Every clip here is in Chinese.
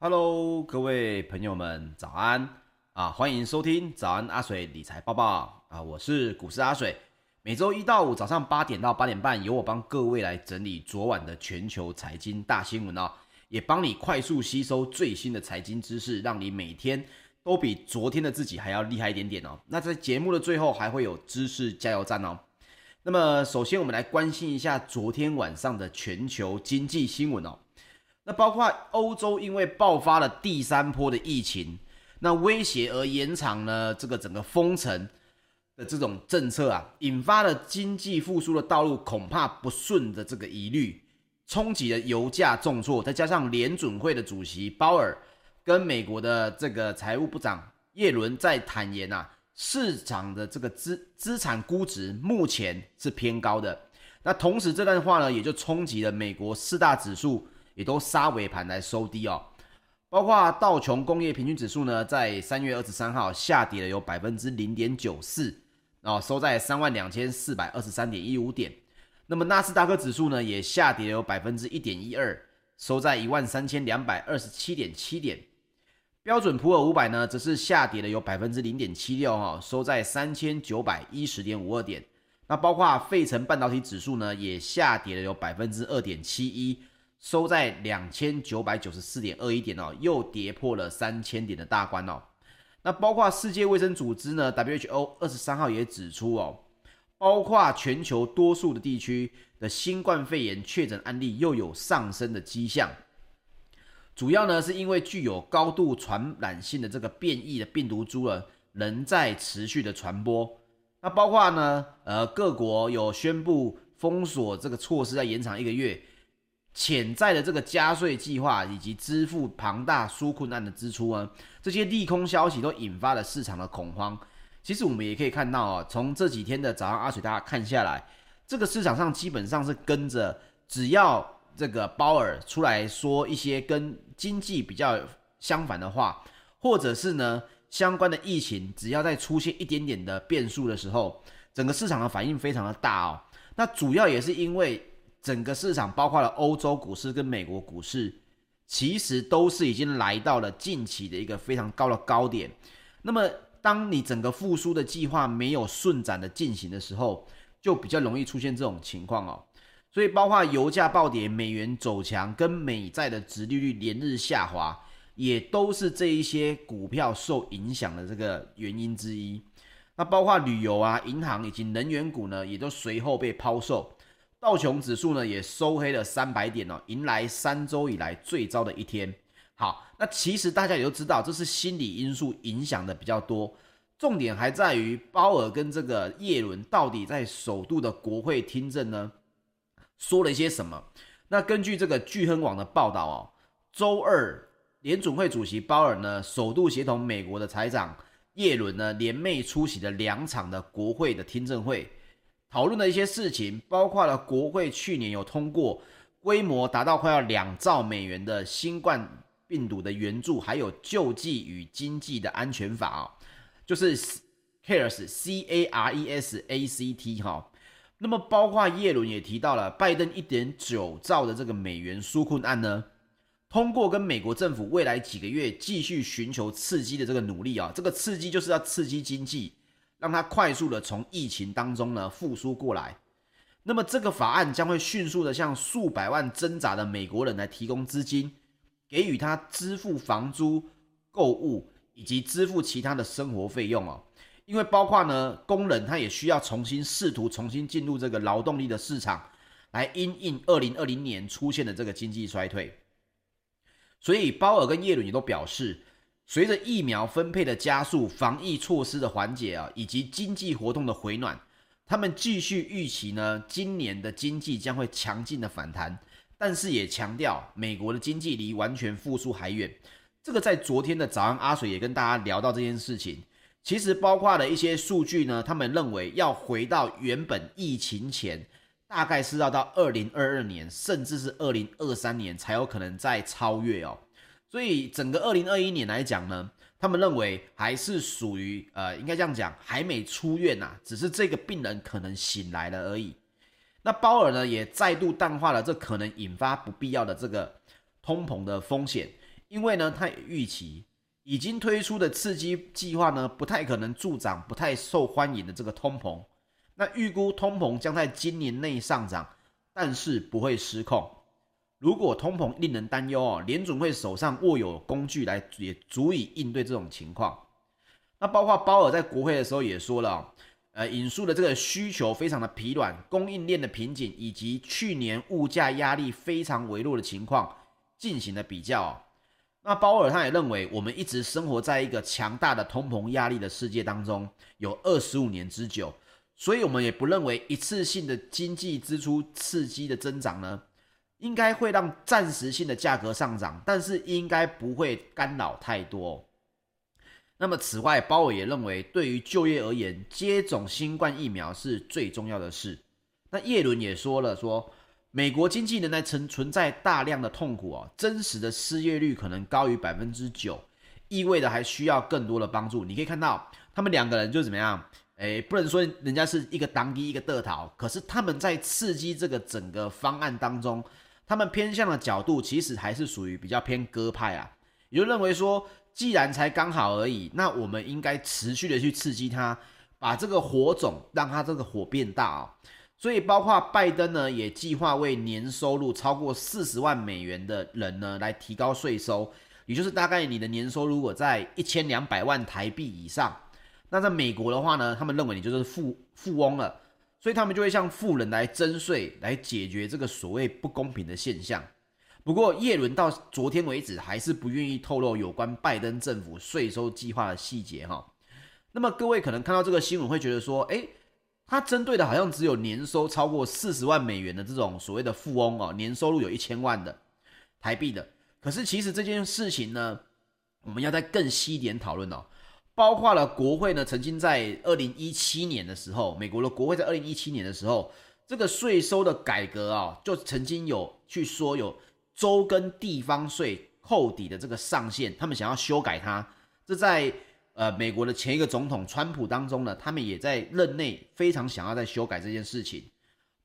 Hello，各位朋友们，早安啊！欢迎收听早安阿水理财报报啊！我是股市阿水，每周一到五早上八点到八点半，由我帮各位来整理昨晚的全球财经大新闻哦，也帮你快速吸收最新的财经知识，让你每天都比昨天的自己还要厉害一点点哦。那在节目的最后还会有知识加油站哦。那么首先我们来关心一下昨天晚上的全球经济新闻哦。那包括欧洲因为爆发了第三波的疫情，那威胁而延长了这个整个封城的这种政策啊，引发了经济复苏的道路恐怕不顺的这个疑虑，冲击了油价重挫，再加上联准会的主席鲍尔跟美国的这个财务部长耶伦在坦言啊，市场的这个资资产估值目前是偏高的。那同时这段话呢，也就冲击了美国四大指数。也都杀尾盘来收低哦，包括道琼工业平均指数呢，在三月二十三号下跌了有百分之零点九四，哦，收在三万两千四百二十三点一五点。那么纳斯达克指数呢，也下跌了有百分之一点一二，收在一万三千两百二十七点七点。标准普尔五百呢，则是下跌了有百分之零点七六，哈，收在三千九百一十点五二点。那包括费城半导体指数呢，也下跌了有百分之二点七一。收在两千九百九十四点二一点哦，又跌破了三千点的大关哦。那包括世界卫生组织呢，WHO 二十三号也指出哦，包括全球多数的地区的新冠肺炎确诊案例又有上升的迹象，主要呢是因为具有高度传染性的这个变异的病毒株了，仍在持续的传播。那包括呢，呃，各国有宣布封锁这个措施，要延长一个月。潜在的这个加税计划以及支付庞大纾困案的支出呢，这些利空消息都引发了市场的恐慌。其实我们也可以看到啊，从这几天的早上阿水大家看下来，这个市场上基本上是跟着，只要这个鲍尔出来说一些跟经济比较相反的话，或者是呢相关的疫情，只要再出现一点点的变数的时候，整个市场的反应非常的大哦。那主要也是因为。整个市场包括了欧洲股市跟美国股市，其实都是已经来到了近期的一个非常高的高点。那么，当你整个复苏的计划没有顺展的进行的时候，就比较容易出现这种情况哦。所以，包括油价暴跌、美元走强跟美债的殖利率连日下滑，也都是这一些股票受影响的这个原因之一。那包括旅游啊、银行以及能源股呢，也都随后被抛售。道琼指数呢也收黑了三百点哦，迎来三周以来最糟的一天。好，那其实大家也都知道，这是心理因素影响的比较多。重点还在于鲍尔跟这个耶伦到底在首度的国会听证呢，说了一些什么？那根据这个巨亨网的报道哦，周二联准会主席鲍尔呢首度协同美国的财长耶伦呢联袂出席了两场的国会的听证会。讨论的一些事情，包括了国会去年有通过规模达到快要两兆美元的新冠病毒的援助，还有救济与经济的安全法啊，就是 CARES C A R E S A C T 哈。那么包括耶伦也提到了拜登一点九兆的这个美元纾困案呢，通过跟美国政府未来几个月继续寻求刺激的这个努力啊，这个刺激就是要刺激经济。让它快速的从疫情当中呢复苏过来，那么这个法案将会迅速的向数百万挣扎的美国人来提供资金，给予他支付房租、购物以及支付其他的生活费用哦。因为包括呢工人他也需要重新试图重新进入这个劳动力的市场，来因应二零二零年出现的这个经济衰退。所以鲍尔跟耶伦也都表示。随着疫苗分配的加速、防疫措施的缓解啊，以及经济活动的回暖，他们继续预期呢，今年的经济将会强劲的反弹。但是也强调，美国的经济离完全复苏还远。这个在昨天的早安阿水也跟大家聊到这件事情。其实包括了一些数据呢，他们认为要回到原本疫情前，大概是要到二零二二年，甚至是二零二三年才有可能再超越哦。所以整个二零二一年来讲呢，他们认为还是属于呃，应该这样讲，还没出院呐、啊，只是这个病人可能醒来了而已。那鲍尔呢，也再度淡化了这可能引发不必要的这个通膨的风险，因为呢，他也预期已经推出的刺激计划呢，不太可能助长不太受欢迎的这个通膨。那预估通膨将在今年内上涨，但是不会失控。如果通膨令人担忧哦，联准会手上握有工具来也足以应对这种情况。那包括鲍尔在国会的时候也说了，呃，引述的这个需求非常的疲软，供应链的瓶颈以及去年物价压力非常微弱的情况进行了比较。那鲍尔他也认为，我们一直生活在一个强大的通膨压力的世界当中，有二十五年之久，所以我们也不认为一次性的经济支出刺激的增长呢，应该会让暂时性的价格上涨，但是应该不会干扰太多。那么，此外，鲍尔也认为，对于就业而言，接种新冠疫苗是最重要的事。那叶伦也说了说，美国经济仍然存存在大量的痛苦哦，真实的失业率可能高于百分之九，意味着还需要更多的帮助。你可以看到，他们两个人就怎么样？诶，不能说人家是一个当机一个得逃，可是他们在刺激这个整个方案当中，他们偏向的角度其实还是属于比较偏鸽派啊，也就认为说。既然才刚好而已，那我们应该持续的去刺激它，把这个火种让它这个火变大啊、所以包括拜登呢，也计划为年收入超过四十万美元的人呢来提高税收，也就是大概你的年收入如果在一千两百万台币以上，那在美国的话呢，他们认为你就是富富翁了，所以他们就会向富人来征税，来解决这个所谓不公平的现象。不过，叶伦到昨天为止还是不愿意透露有关拜登政府税收计划的细节哈。那么，各位可能看到这个新闻会觉得说，诶，他针对的好像只有年收超过四十万美元的这种所谓的富翁哦，年收入有一千万的台币的。可是，其实这件事情呢，我们要再更细一点讨论哦，包括了国会呢，曾经在二零一七年的时候，美国的国会在二零一七年的时候，这个税收的改革啊，就曾经有去说有。州跟地方税扣抵的这个上限，他们想要修改它。这在呃美国的前一个总统川普当中呢，他们也在任内非常想要再修改这件事情。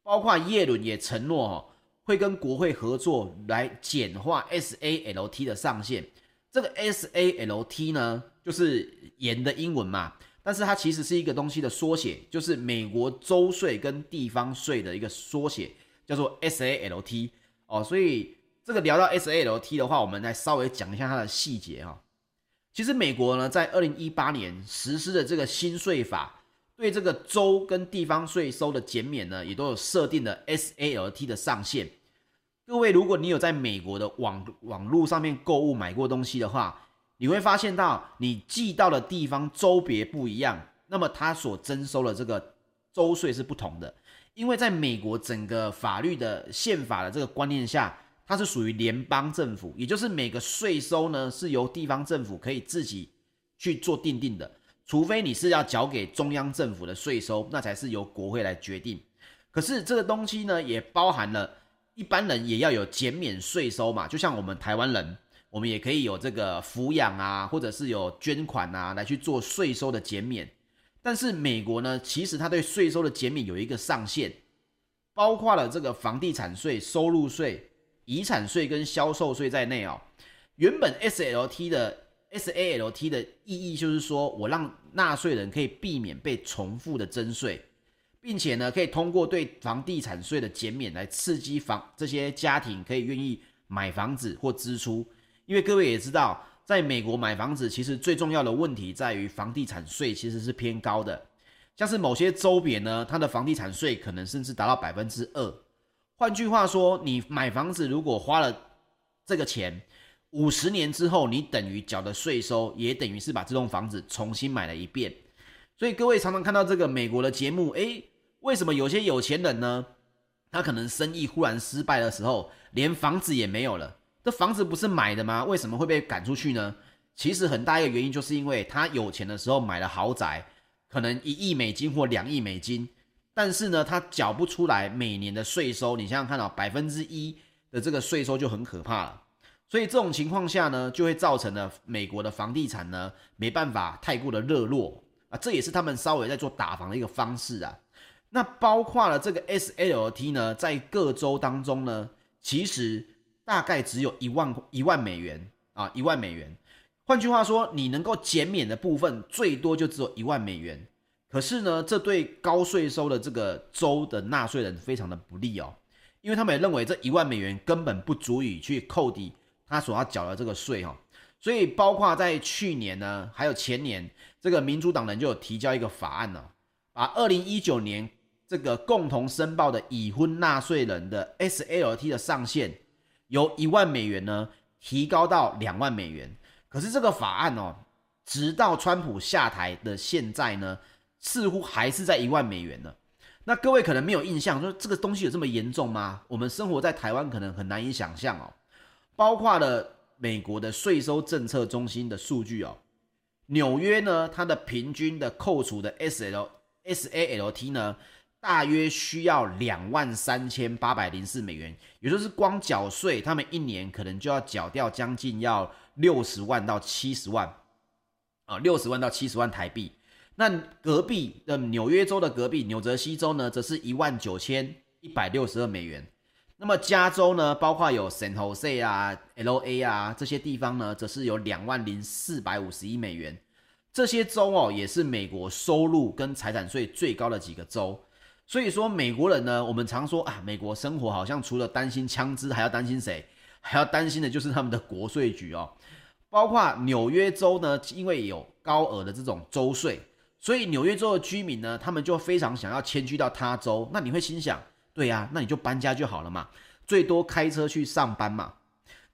包括耶伦也承诺哦，会跟国会合作来简化 SALT 的上限。这个 SALT 呢，就是盐的英文嘛，但是它其实是一个东西的缩写，就是美国州税跟地方税的一个缩写，叫做 SALT 哦，所以。这个聊到 SALT 的话，我们来稍微讲一下它的细节哈。其实美国呢，在二零一八年实施的这个新税法，对这个州跟地方税收的减免呢，也都有设定的 SALT 的上限。各位，如果你有在美国的网网络上面购物买过东西的话，你会发现到你寄到的地方州别不一样，那么它所征收的这个州税是不同的。因为在美国整个法律的宪法的这个观念下。它是属于联邦政府，也就是每个税收呢是由地方政府可以自己去做定定的，除非你是要缴给中央政府的税收，那才是由国会来决定。可是这个东西呢，也包含了一般人也要有减免税收嘛，就像我们台湾人，我们也可以有这个抚养啊，或者是有捐款啊，来去做税收的减免。但是美国呢，其实它对税收的减免有一个上限，包括了这个房地产税、收入税。遗产税跟销售税在内哦，原本 SLT 的 SALT 的意义就是说，我让纳税人可以避免被重复的征税，并且呢，可以通过对房地产税的减免来刺激房这些家庭可以愿意买房子或支出。因为各位也知道，在美国买房子其实最重要的问题在于房地产税其实是偏高的，像是某些州别呢，它的房地产税可能甚至达到百分之二。换句话说，你买房子如果花了这个钱，五十年之后，你等于缴的税收也等于是把这栋房子重新买了一遍。所以各位常常看到这个美国的节目，诶，为什么有些有钱人呢？他可能生意忽然失败的时候，连房子也没有了。这房子不是买的吗？为什么会被赶出去呢？其实很大一个原因就是因为他有钱的时候买了豪宅，可能一亿美金或两亿美金。但是呢，他缴不出来每年的税收，你想想看到百分之一的这个税收就很可怕了。所以这种情况下呢，就会造成了美国的房地产呢没办法太过的热络啊，这也是他们稍微在做打房的一个方式啊。那包括了这个 S L T 呢，在各州当中呢，其实大概只有一万一万美元，啊，一万美元。换句话说，你能够减免的部分最多就只有一万美元。可是呢，这对高税收的这个州的纳税人非常的不利哦，因为他们也认为这一万美元根本不足以去扣抵他所要缴的这个税哦。所以，包括在去年呢，还有前年，这个民主党人就有提交一个法案呢，把二零一九年这个共同申报的已婚纳税人的 S L T 的上限由一万美元呢提高到两万美元。可是这个法案哦，直到川普下台的现在呢，似乎还是在一万美元呢。那各位可能没有印象，说这个东西有这么严重吗？我们生活在台湾，可能很难以想象哦。包括了美国的税收政策中心的数据哦，纽约呢，它的平均的扣除的 S L S A L T 呢，大约需要两万三千八百零四美元，也就是光缴税，他们一年可能就要缴掉将近要六十万到七十万啊，六十万到七十万台币。那隔壁的纽约州的隔壁纽泽西州呢，则是一万九千一百六十二美元。那么加州呢，包括有 San Jose 啊、LA 啊这些地方呢，则是有两万零四百五十一美元。这些州哦，也是美国收入跟财产税最高的几个州。所以说，美国人呢，我们常说啊，美国生活好像除了担心枪支，还要担心谁？还要担心的就是他们的国税局哦。包括纽约州呢，因为有高额的这种州税。所以纽约州的居民呢，他们就非常想要迁居到他州。那你会心想，对呀，那你就搬家就好了嘛，最多开车去上班嘛。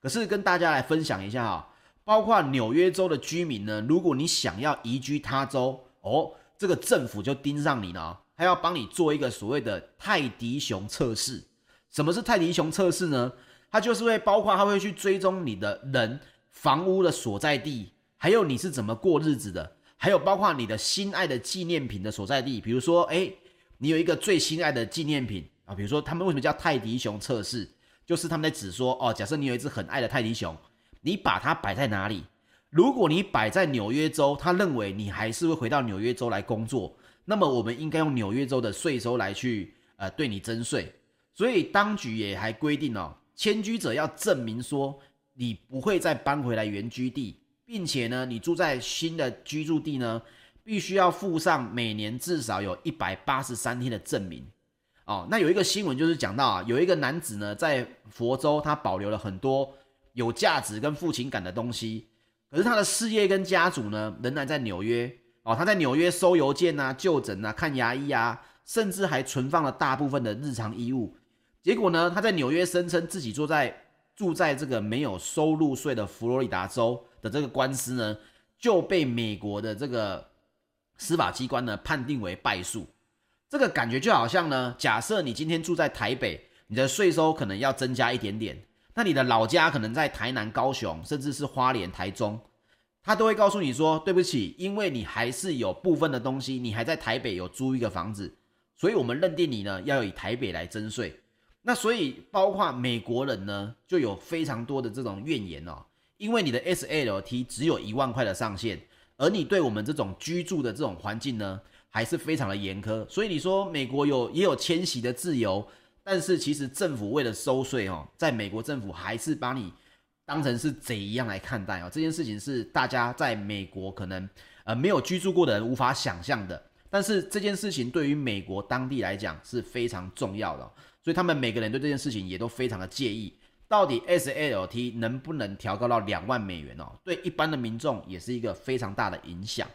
可是跟大家来分享一下哈，包括纽约州的居民呢，如果你想要移居他州，哦，这个政府就盯上你了，还要帮你做一个所谓的泰迪熊测试。什么是泰迪熊测试呢？它就是会包括它会去追踪你的人、房屋的所在地，还有你是怎么过日子的。还有包括你的心爱的纪念品的所在地，比如说，哎，你有一个最心爱的纪念品啊，比如说他们为什么叫泰迪熊测试？就是他们在指说，哦，假设你有一只很爱的泰迪熊，你把它摆在哪里？如果你摆在纽约州，他认为你还是会回到纽约州来工作，那么我们应该用纽约州的税收来去呃对你征税。所以当局也还规定哦，迁居者要证明说你不会再搬回来原居地。并且呢，你住在新的居住地呢，必须要附上每年至少有一百八十三天的证明。哦，那有一个新闻就是讲到啊，有一个男子呢，在佛州，他保留了很多有价值跟父亲感的东西，可是他的事业跟家族呢，仍然在纽约。哦，他在纽约收邮件啊、就诊啊、看牙医啊，甚至还存放了大部分的日常衣物。结果呢，他在纽约声称自己住在住在这个没有收入税的佛罗里达州。的这个官司呢，就被美国的这个司法机关呢判定为败诉。这个感觉就好像呢，假设你今天住在台北，你的税收可能要增加一点点，那你的老家可能在台南、高雄，甚至是花莲、台中，他都会告诉你说，对不起，因为你还是有部分的东西，你还在台北有租一个房子，所以我们认定你呢要以台北来征税。那所以包括美国人呢，就有非常多的这种怨言哦。因为你的 SLT 只有一万块的上限，而你对我们这种居住的这种环境呢，还是非常的严苛。所以你说美国有也有迁徙的自由，但是其实政府为了收税哦，在美国政府还是把你当成是贼一样来看待哦。这件事情是大家在美国可能呃没有居住过的人无法想象的，但是这件事情对于美国当地来讲是非常重要的，所以他们每个人对这件事情也都非常的介意。到底 S L T 能不能调高到两万美元哦？对一般的民众也是一个非常大的影响。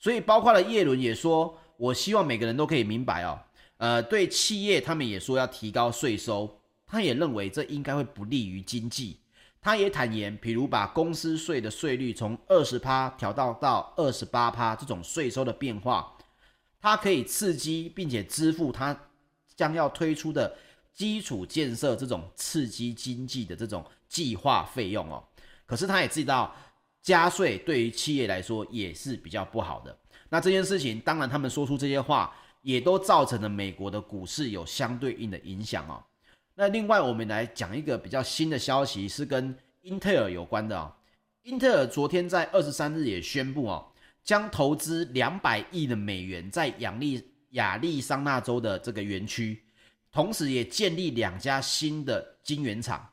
所以包括了耶伦也说，我希望每个人都可以明白哦。呃，对企业他们也说要提高税收，他也认为这应该会不利于经济。他也坦言，譬如把公司税的税率从二十趴调到到二十八趴这种税收的变化，它可以刺激并且支付他将要推出的。基础建设这种刺激经济的这种计划费用哦，可是他也知道加税对于企业来说也是比较不好的。那这件事情，当然他们说出这些话，也都造成了美国的股市有相对应的影响哦。那另外，我们来讲一个比较新的消息，是跟英特尔有关的哦。英特尔昨天在二十三日也宣布哦，将投资两百亿的美元在亚利亚利桑那州的这个园区。同时，也建立两家新的晶圆厂，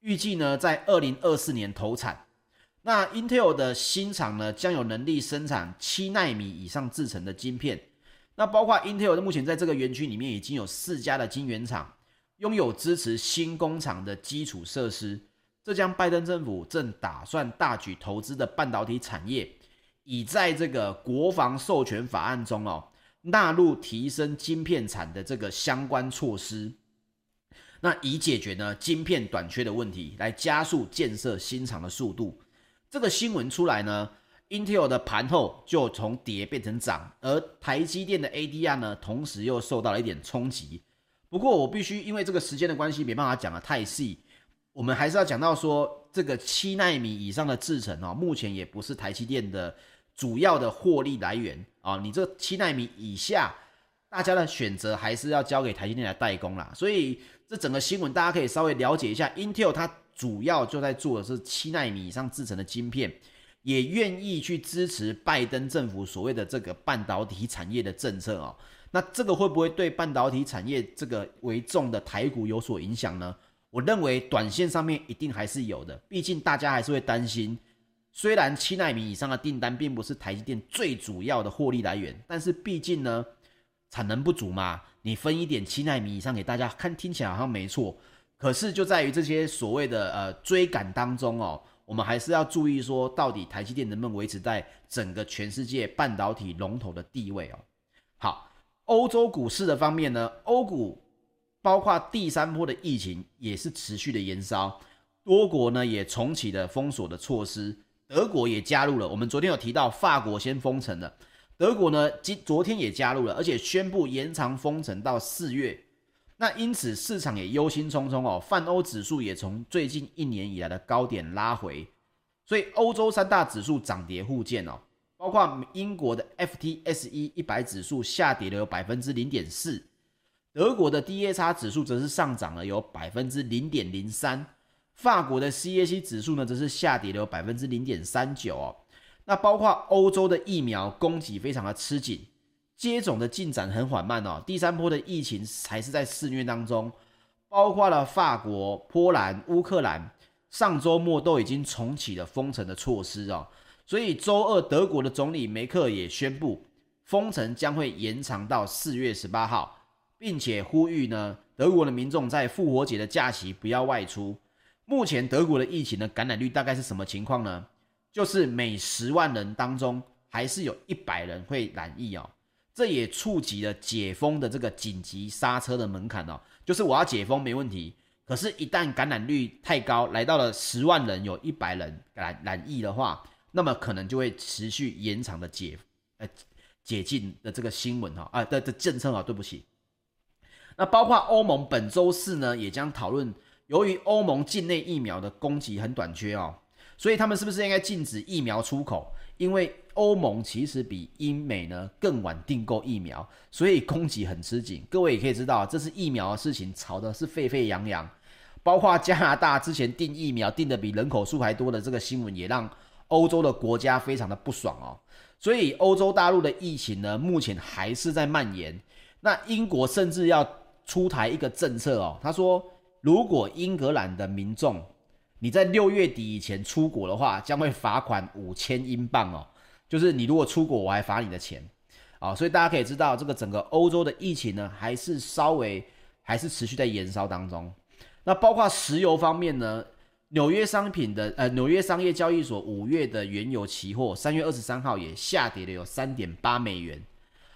预计呢在二零二四年投产。那 Intel 的新厂呢将有能力生产七奈米以上制成的晶片。那包括 Intel 目前在这个园区里面已经有四家的晶圆厂，拥有支持新工厂的基础设施。这将拜登政府正打算大举投资的半导体产业，已在这个国防授权法案中哦纳入提升晶片产的这个相关措施。那以解决呢晶片短缺的问题，来加速建设新厂的速度。这个新闻出来呢。Intel 的盘后就从跌变成涨，而台积电的 ADR 呢，同时又受到了一点冲击。不过我必须因为这个时间的关系，没办法讲得太细。我们还是要讲到说，这个七奈米以上的制程哦，目前也不是台积电的主要的获利来源啊。你这七奈米以下，大家的选择还是要交给台积电来代工啦。所以这整个新闻大家可以稍微了解一下，Intel 它主要就在做的是七奈米以上制程的晶片。也愿意去支持拜登政府所谓的这个半导体产业的政策哦，那这个会不会对半导体产业这个为重的台股有所影响呢？我认为短线上面一定还是有的，毕竟大家还是会担心，虽然七纳米以上的订单并不是台积电最主要的获利来源，但是毕竟呢，产能不足嘛，你分一点七纳米以上给大家看，听起来好像没错，可是就在于这些所谓的呃追赶当中哦。我们还是要注意说，到底台积电能不能维持在整个全世界半导体龙头的地位哦？好，欧洲股市的方面呢，欧股包括第三波的疫情也是持续的延烧，多国呢也重启了封锁的措施，德国也加入了。我们昨天有提到，法国先封城了，德国呢今昨天也加入了，而且宣布延长封城到四月。那因此市场也忧心忡忡哦，泛欧指数也从最近一年以来的高点拉回，所以欧洲三大指数涨跌互见哦，包括英国的 FTSE 一百指数下跌了有百分之零点四，德国的 DAX 指数则是上涨了有百分之零点零三，法国的 CAC 指数呢则是下跌了有百分之零点三九哦，那包括欧洲的疫苗供给非常的吃紧。接种的进展很缓慢哦，第三波的疫情还是在肆虐当中，包括了法国、波兰、乌克兰，上周末都已经重启了封城的措施哦，所以周二德国的总理梅克也宣布，封城将会延长到四月十八号，并且呼吁呢德国的民众在复活节的假期不要外出。目前德国的疫情的感染率大概是什么情况呢？就是每十万人当中还是有一百人会染疫哦。这也触及了解封的这个紧急刹车的门槛哦，就是我要解封没问题，可是，一旦感染率太高，来到了十万人有一百人染染疫的话，那么可能就会持续延长的解呃解禁的这个新闻哈啊的的政策啊，对不起。那包括欧盟本周四呢，也将讨论，由于欧盟境内疫苗的供给很短缺哦，所以他们是不是应该禁止疫苗出口？因为欧盟其实比英美呢更晚订购疫苗，所以供给很吃紧。各位也可以知道，这次疫苗的事情吵得是沸沸扬扬，包括加拿大之前订疫苗订得比人口数还多的这个新闻，也让欧洲的国家非常的不爽哦。所以欧洲大陆的疫情呢，目前还是在蔓延。那英国甚至要出台一个政策哦，他说，如果英格兰的民众，你在六月底以前出国的话，将会罚款五千英镑哦。就是你如果出国，我还罚你的钱啊。所以大家可以知道，这个整个欧洲的疫情呢，还是稍微还是持续在延烧当中。那包括石油方面呢，纽约商品的呃纽约商业交易所五月的原油期货，三月二十三号也下跌了有三点八美元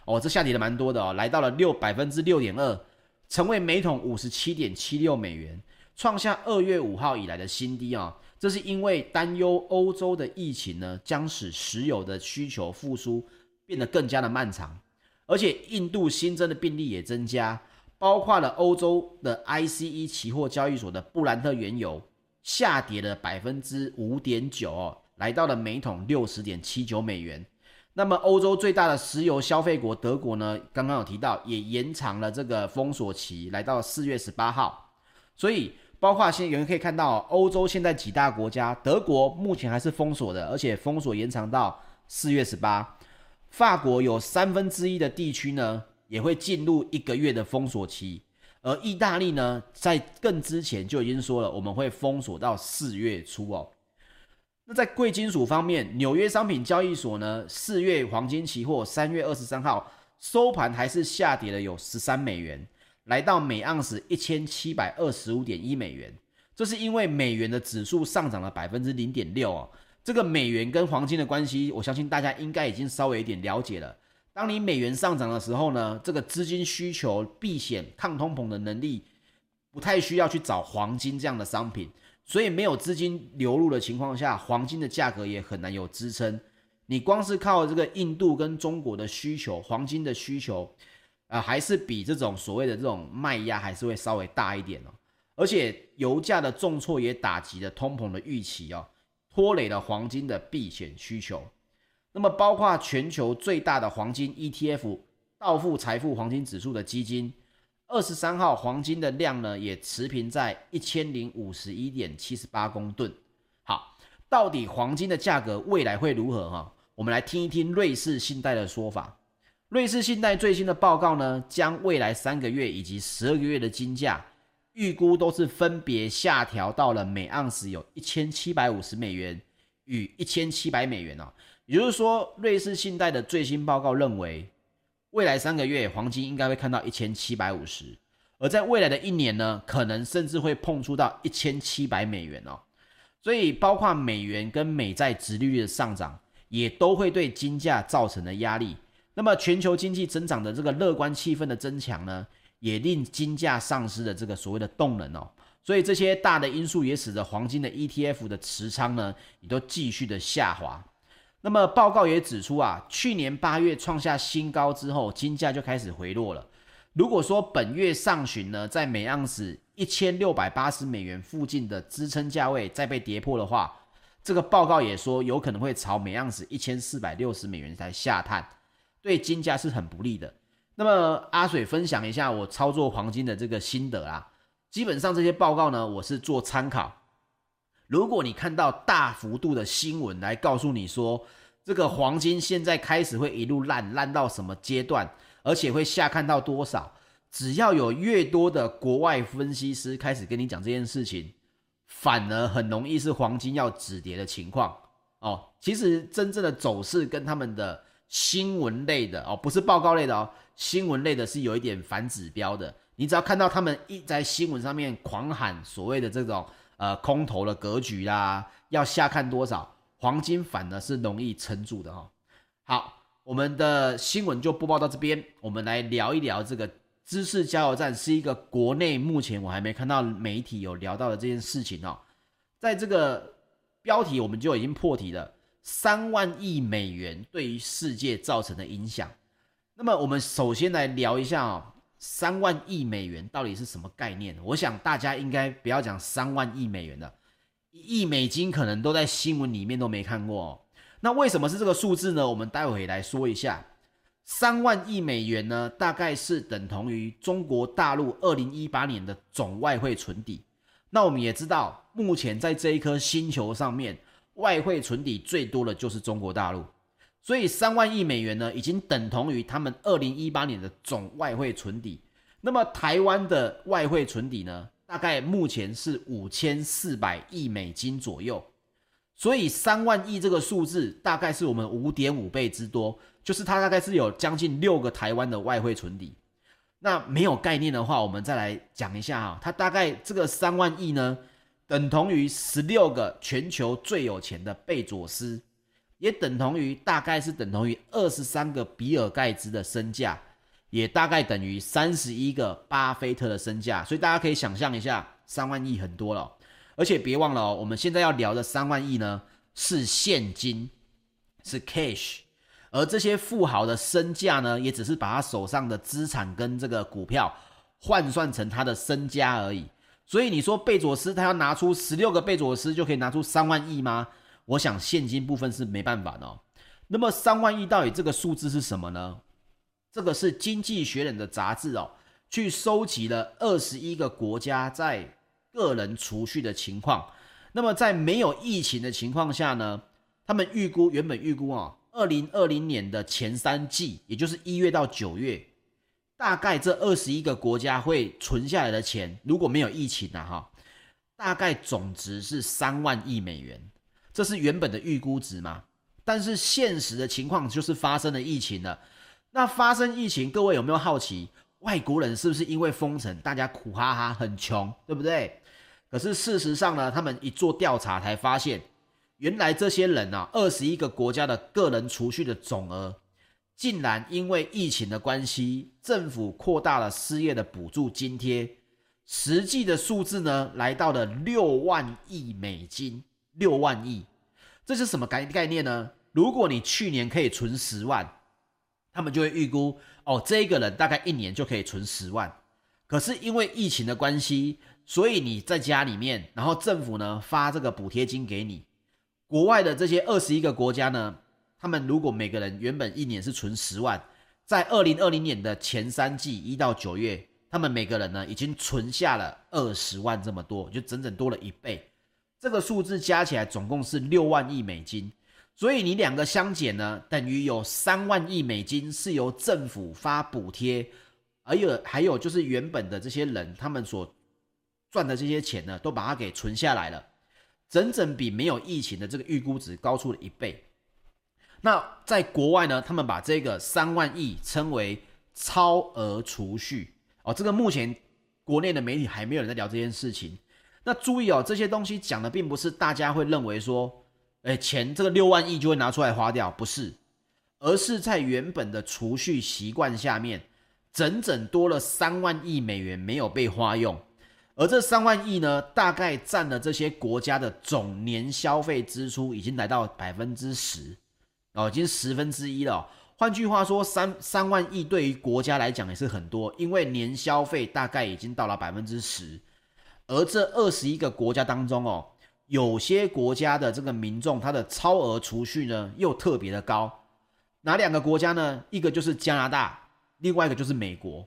哦，这下跌的蛮多的哦，来到了六百分之六点二，成为每桶五十七点七六美元。创下二月五号以来的新低啊！这是因为担忧欧洲的疫情呢，将使石油的需求复苏变得更加的漫长，而且印度新增的病例也增加，包括了欧洲的 ICE 期货交易所的布兰特原油下跌了百分之五点九哦，来到了每桶六十点七九美元。那么欧洲最大的石油消费国德国呢，刚刚有提到也延长了这个封锁期，来到四月十八号，所以。包括现在有人可以看到，欧洲现在几大国家，德国目前还是封锁的，而且封锁延长到四月十八。法国有三分之一的地区呢，也会进入一个月的封锁期，而意大利呢，在更之前就已经说了，我们会封锁到四月初哦。那在贵金属方面，纽约商品交易所呢，四月黄金期货三月二十三号收盘还是下跌了有十三美元，来到每盎司一千七百二十五点一美元。这是因为美元的指数上涨了百分之零点六哦。这个美元跟黄金的关系，我相信大家应该已经稍微有点了解了。当你美元上涨的时候呢，这个资金需求、避险、抗通膨的能力，不太需要去找黄金这样的商品，所以没有资金流入的情况下，黄金的价格也很难有支撑。你光是靠这个印度跟中国的需求，黄金的需求，啊、呃，还是比这种所谓的这种卖压还是会稍微大一点哦。而且油价的重挫也打击了通膨的预期哦，拖累了黄金的避险需求。那么，包括全球最大的黄金 ETF 道富财富黄金指数的基金，二十三号黄金的量呢也持平在一千零五十一点七十八公吨。好，到底黄金的价格未来会如何？哈，我们来听一听瑞士信贷的说法。瑞士信贷最新的报告呢，将未来三个月以及十二个月的金价预估都是分别下调到了每盎司有一千七百五十美元与一千七百美元哦。也就是说，瑞士信贷的最新报告认为，未来三个月黄金应该会看到一千七百五十，而在未来的一年呢，可能甚至会碰触到一千七百美元哦。所以，包括美元跟美债殖利率的上涨，也都会对金价造成的压力。那么，全球经济增长的这个乐观气氛的增强呢，也令金价丧失了这个所谓的动能哦。所以，这些大的因素也使得黄金的 ETF 的持仓呢，也都继续的下滑。那么报告也指出啊，去年八月创下新高之后，金价就开始回落了。如果说本月上旬呢，在每盎司一千六百八十美元附近的支撑价位再被跌破的话，这个报告也说有可能会朝每盎司一千四百六十美元才下探，对金价是很不利的。那么阿水分享一下我操作黄金的这个心得啊，基本上这些报告呢，我是做参考。如果你看到大幅度的新闻来告诉你说，这个黄金现在开始会一路烂烂到什么阶段，而且会下看到多少，只要有越多的国外分析师开始跟你讲这件事情，反而很容易是黄金要止跌的情况哦。其实真正的走势跟他们的新闻类的哦，不是报告类的哦，新闻类的是有一点反指标的。你只要看到他们一在新闻上面狂喊所谓的这种。呃，空头的格局啦，要下看多少，黄金反而是容易撑住的哈、好，我们的新闻就播报到这边，我们来聊一聊这个知识加油站是一个国内目前我还没看到媒体有聊到的这件事情哦。在这个标题我们就已经破题了，三万亿美元对于世界造成的影响。那么我们首先来聊一下哦。三万亿美元到底是什么概念？我想大家应该不要讲三万亿美元了，一亿美金可能都在新闻里面都没看过哦。那为什么是这个数字呢？我们待会来说一下。三万亿美元呢，大概是等同于中国大陆二零一八年的总外汇存底。那我们也知道，目前在这一颗星球上面，外汇存底最多的就是中国大陆。所以三万亿美元呢，已经等同于他们二零一八年的总外汇存底。那么台湾的外汇存底呢，大概目前是五千四百亿美金左右。所以三万亿这个数字，大概是我们五点五倍之多，就是它大概是有将近六个台湾的外汇存底。那没有概念的话，我们再来讲一下哈，它大概这个三万亿呢，等同于十六个全球最有钱的贝佐斯。也等同于大概是等同于二十三个比尔盖茨的身价，也大概等于三十一个巴菲特的身价，所以大家可以想象一下，三万亿很多了。而且别忘了哦，我们现在要聊的三万亿呢，是现金，是 cash，而这些富豪的身价呢，也只是把他手上的资产跟这个股票换算成他的身家而已。所以你说贝佐斯他要拿出十六个贝佐斯就可以拿出三万亿吗？我想现金部分是没办法的哦。那么三万亿到底这个数字是什么呢？这个是《经济学人》的杂志哦，去收集了二十一个国家在个人储蓄的情况。那么在没有疫情的情况下呢，他们预估原本预估啊，二零二零年的前三季，也就是一月到九月，大概这二十一个国家会存下来的钱，如果没有疫情啊，哈，大概总值是三万亿美元，这是原本的预估值嘛。但是现实的情况就是发生了疫情了。那发生疫情，各位有没有好奇，外国人是不是因为封城，大家苦哈哈很穷，对不对？可是事实上呢，他们一做调查才发现，原来这些人啊，二十一个国家的个人储蓄的总额。竟然因为疫情的关系，政府扩大了失业的补助津贴，实际的数字呢，来到了六万亿美金。六万亿，这是什么概概念呢？如果你去年可以存十万，他们就会预估哦，这一个人大概一年就可以存十万。可是因为疫情的关系，所以你在家里面，然后政府呢发这个补贴金给你。国外的这些二十一个国家呢，他们如果每个人原本一年是存十万，在二零二零年的前三季一到九月，他们每个人呢已经存下了二十万这么多，就整整多了一倍。这个数字加起来总共是六万亿美金，所以你两个相减呢，等于有三万亿美金是由政府发补贴，而有还有就是原本的这些人他们所赚的这些钱呢，都把它给存下来了，整整比没有疫情的这个预估值高出了一倍。那在国外呢，他们把这个三万亿称为超额储蓄哦。这个目前国内的媒体还没有人在聊这件事情。那注意哦，这些东西讲的并不是大家会认为说，诶，钱这个六万亿就会拿出来花掉，不是，而是在原本的储蓄习惯下面，整整多了三万亿美元没有被花用，而这三万亿呢，大概占了这些国家的总年消费支出已经来到百分之十。哦，已经十分之一了。换句话说，三三万亿对于国家来讲也是很多，因为年消费大概已经到了百分之十。而这二十一个国家当中哦，有些国家的这个民众他的超额储蓄呢又特别的高。哪两个国家呢？一个就是加拿大，另外一个就是美国。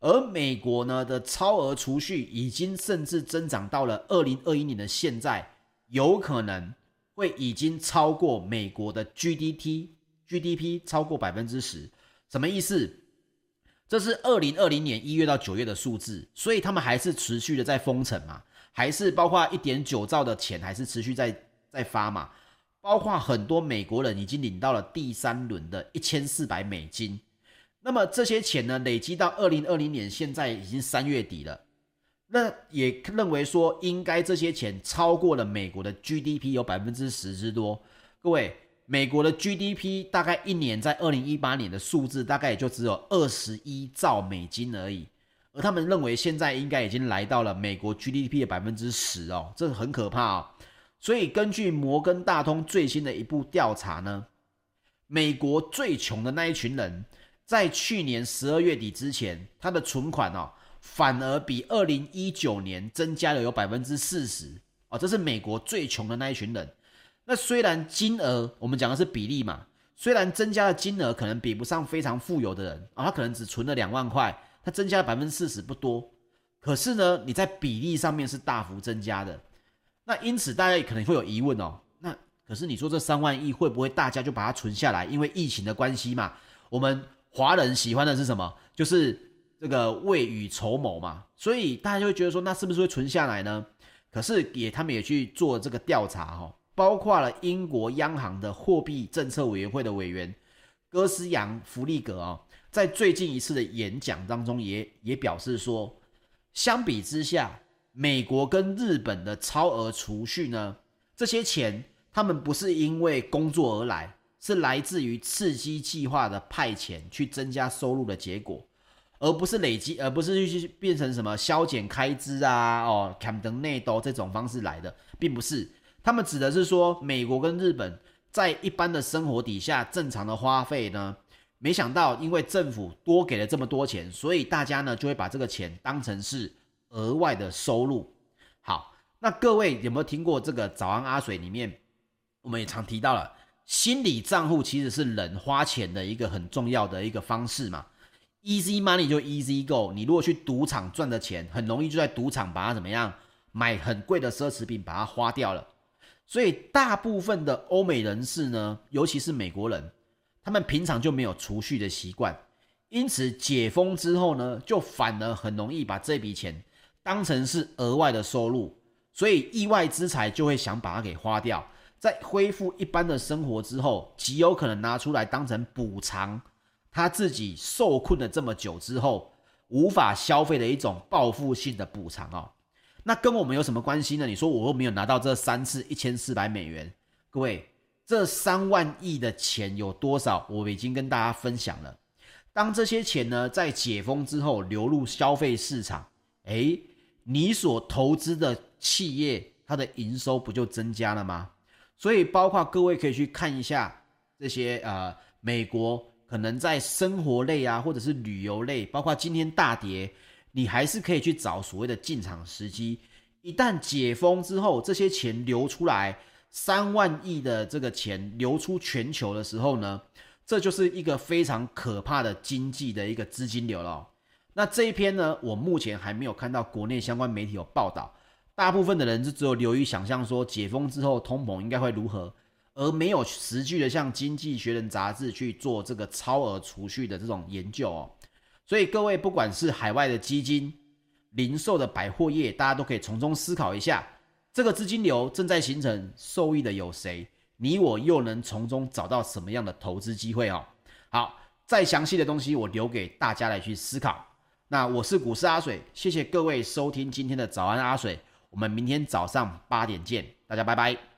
而美国呢的超额储蓄已经甚至增长到了二零二一年的现在，有可能。会已经超过美国的 GDP，GDP 超过百分之十，什么意思？这是二零二零年一月到九月的数字，所以他们还是持续的在封城嘛，还是包括一点九兆的钱还是持续在在发嘛，包括很多美国人已经领到了第三轮的一千四百美金，那么这些钱呢，累积到二零二零年现在已经三月底了。那也认为说，应该这些钱超过了美国的 GDP 有百分之十之多。各位，美国的 GDP 大概一年在二零一八年的数字大概也就只有二十一兆美金而已，而他们认为现在应该已经来到了美国 GDP 的百分之十哦，这很可怕哦。所以根据摩根大通最新的一部调查呢，美国最穷的那一群人在去年十二月底之前，他的存款哦。反而比二零一九年增加了有百分之四十哦，这是美国最穷的那一群人。那虽然金额我们讲的是比例嘛，虽然增加的金额可能比不上非常富有的人啊，他可能只存了两万块，他增加了百分之四十不多，可是呢，你在比例上面是大幅增加的。那因此大家也可能会有疑问哦，那可是你说这三万亿会不会大家就把它存下来？因为疫情的关系嘛，我们华人喜欢的是什么？就是。这个未雨绸缪嘛，所以大家就会觉得说，那是不是会存下来呢？可是也他们也去做这个调查哈，包括了英国央行的货币政策委员会的委员戈斯扬弗利格啊，在最近一次的演讲当中也也表示说，相比之下，美国跟日本的超额储蓄呢，这些钱他们不是因为工作而来，是来自于刺激计划的派遣去增加收入的结果。而不是累积，而不是去变成什么削减开支啊，哦，砍灯内斗这种方式来的，并不是。他们指的是说，美国跟日本在一般的生活底下正常的花费呢，没想到因为政府多给了这么多钱，所以大家呢就会把这个钱当成是额外的收入。好，那各位有没有听过这个早安阿水里面，我们也常提到了，心理账户其实是人花钱的一个很重要的一个方式嘛。Easy money 就 easy go，你如果去赌场赚的钱，很容易就在赌场把它怎么样，买很贵的奢侈品把它花掉了。所以大部分的欧美人士呢，尤其是美国人，他们平常就没有储蓄的习惯，因此解封之后呢，就反而很容易把这笔钱当成是额外的收入，所以意外之财就会想把它给花掉，在恢复一般的生活之后，极有可能拿出来当成补偿他自己受困了这么久之后无法消费的一种报复性的补偿哦。那跟我们有什么关系呢？你说我又没有拿到这三次一千四百美元，各位，这三万亿的钱有多少？我已经跟大家分享了。当这些钱呢在解封之后流入消费市场，诶，你所投资的企业它的营收不就增加了吗？所以包括各位可以去看一下这些呃美国可能在生活类啊或者是旅游类，包括今天大跌。你还是可以去找所谓的进场时机。一旦解封之后，这些钱流出来，三万亿的这个钱流出全球的时候呢，这就是一个非常可怕的经济的一个资金流了。那这一篇呢，我目前还没有看到国内相关媒体有报道，大部分的人就只有流于想象说解封之后通膨应该会如何，而没有实际的像《经济学人》杂志去做这个超额储蓄的这种研究哦。所以各位，不管是海外的基金、零售的百货业，大家都可以从中思考一下，这个资金流正在形成，受益的有谁？你我又能从中找到什么样的投资机会哦？好，再详细的东西我留给大家来去思考。那我是股市阿水，谢谢各位收听今天的早安阿水，我们明天早上八点见，大家拜拜。